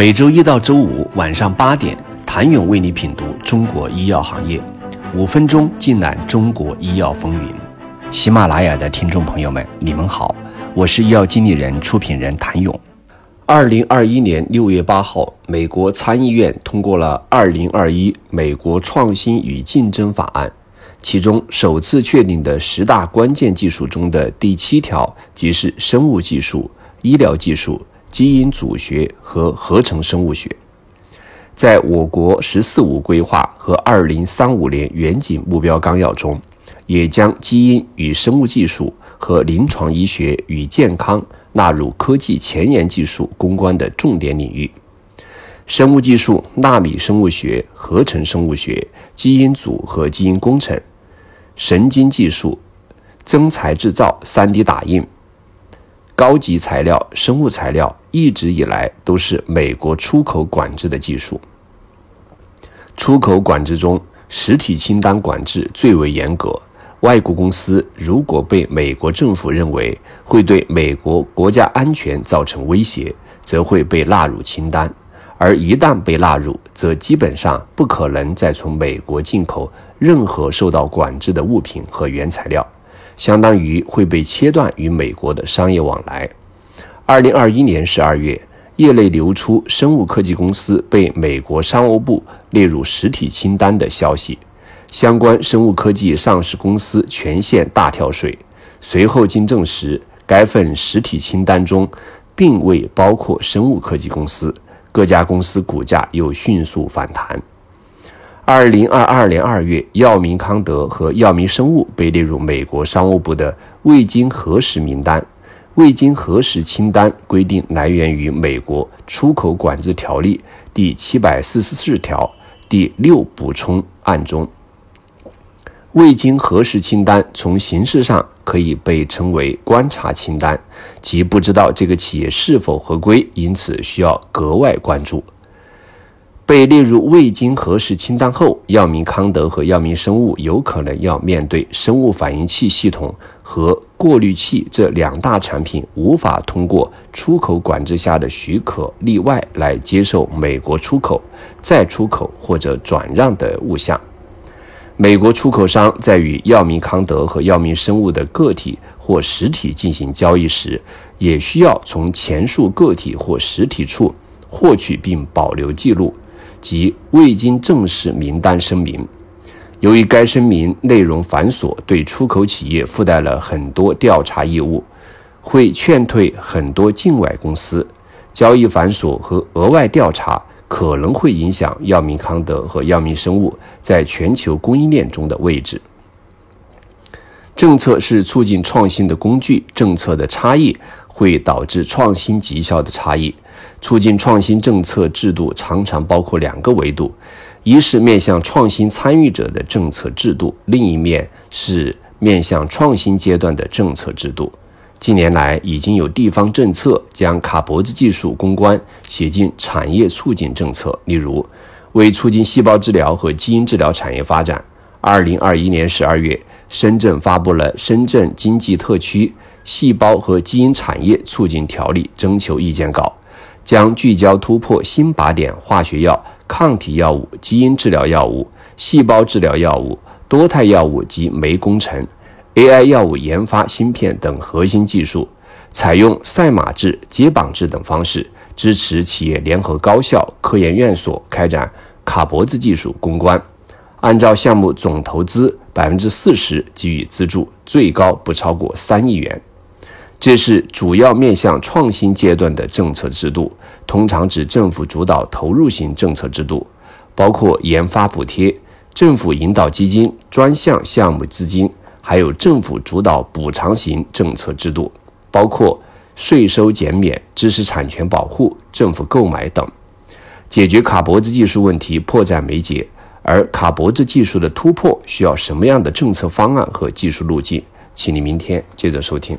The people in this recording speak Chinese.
每周一到周五晚上八点，谭勇为你品读中国医药行业，五分钟尽览中国医药风云。喜马拉雅的听众朋友们，你们好，我是医药经理人、出品人谭勇。二零二一年六月八号，美国参议院通过了《二零二一美国创新与竞争法案》，其中首次确定的十大关键技术中的第七条，即是生物技术、医疗技术。基因组学和合成生物学，在我国“十四五”规划和二零三五年远景目标纲要中，也将基因与生物技术和临床医学与健康纳入科技前沿技术攻关的重点领域。生物技术、纳米生物学、合成生物学、基因组和基因工程、神经技术、增材制造、3D 打印。高级材料、生物材料一直以来都是美国出口管制的技术。出口管制中，实体清单管制最为严格。外国公司如果被美国政府认为会对美国国家安全造成威胁，则会被纳入清单。而一旦被纳入，则基本上不可能再从美国进口任何受到管制的物品和原材料。相当于会被切断与美国的商业往来。二零二一年十二月，业内流出生物科技公司被美国商务部列入实体清单的消息，相关生物科技上市公司全线大跳水。随后经证实，该份实体清单中并未包括生物科技公司，各家公司股价又迅速反弹。二零二二年二月，药明康德和药明生物被列入美国商务部的未经核实名单。未经核实清单规定来源于美国出口管制条例第七百四十四条第六补充案中。未经核实清单从形式上可以被称为观察清单，即不知道这个企业是否合规，因此需要格外关注。被列入未经核实清单后，药明康德和药明生物有可能要面对生物反应器系统和过滤器这两大产品无法通过出口管制下的许可例外来接受美国出口、再出口或者转让的物项。美国出口商在与药明康德和药明生物的个体或实体进行交易时，也需要从前述个体或实体处获取并保留记录。及未经正式名单声明，由于该声明内容繁琐，对出口企业附带了很多调查义务，会劝退很多境外公司。交易繁琐和额外调查可能会影响药明康德和药明生物在全球供应链中的位置。政策是促进创新的工具，政策的差异会导致创新绩效的差异。促进创新政策制度常常包括两个维度：一是面向创新参与者的政策制度，另一面是面向创新阶段的政策制度。近年来，已经有地方政策将卡脖子技术攻关写进产业促进政策。例如，为促进细胞治疗和基因治疗产业发展，二零二一年十二月，深圳发布了《深圳经济特区细胞和基因产业促进条例》征求意见稿。将聚焦突破新靶点化学药、抗体药物、基因治疗药物、细胞治疗药物、多肽药物及酶工程、AI 药物研发芯片等核心技术，采用赛马制、接榜制等方式，支持企业联合高校、科研院所开展卡脖子技术攻关，按照项目总投资百分之四十给予资助，最高不超过三亿元。这是主要面向创新阶段的政策制度，通常指政府主导投入型政策制度，包括研发补贴、政府引导基金、专项项目资金，还有政府主导补偿型政策制度，包括税收减免、知识产权保护、政府购买等。解决卡脖子技术问题迫在眉睫，而卡脖子技术的突破需要什么样的政策方案和技术路径？请你明天接着收听。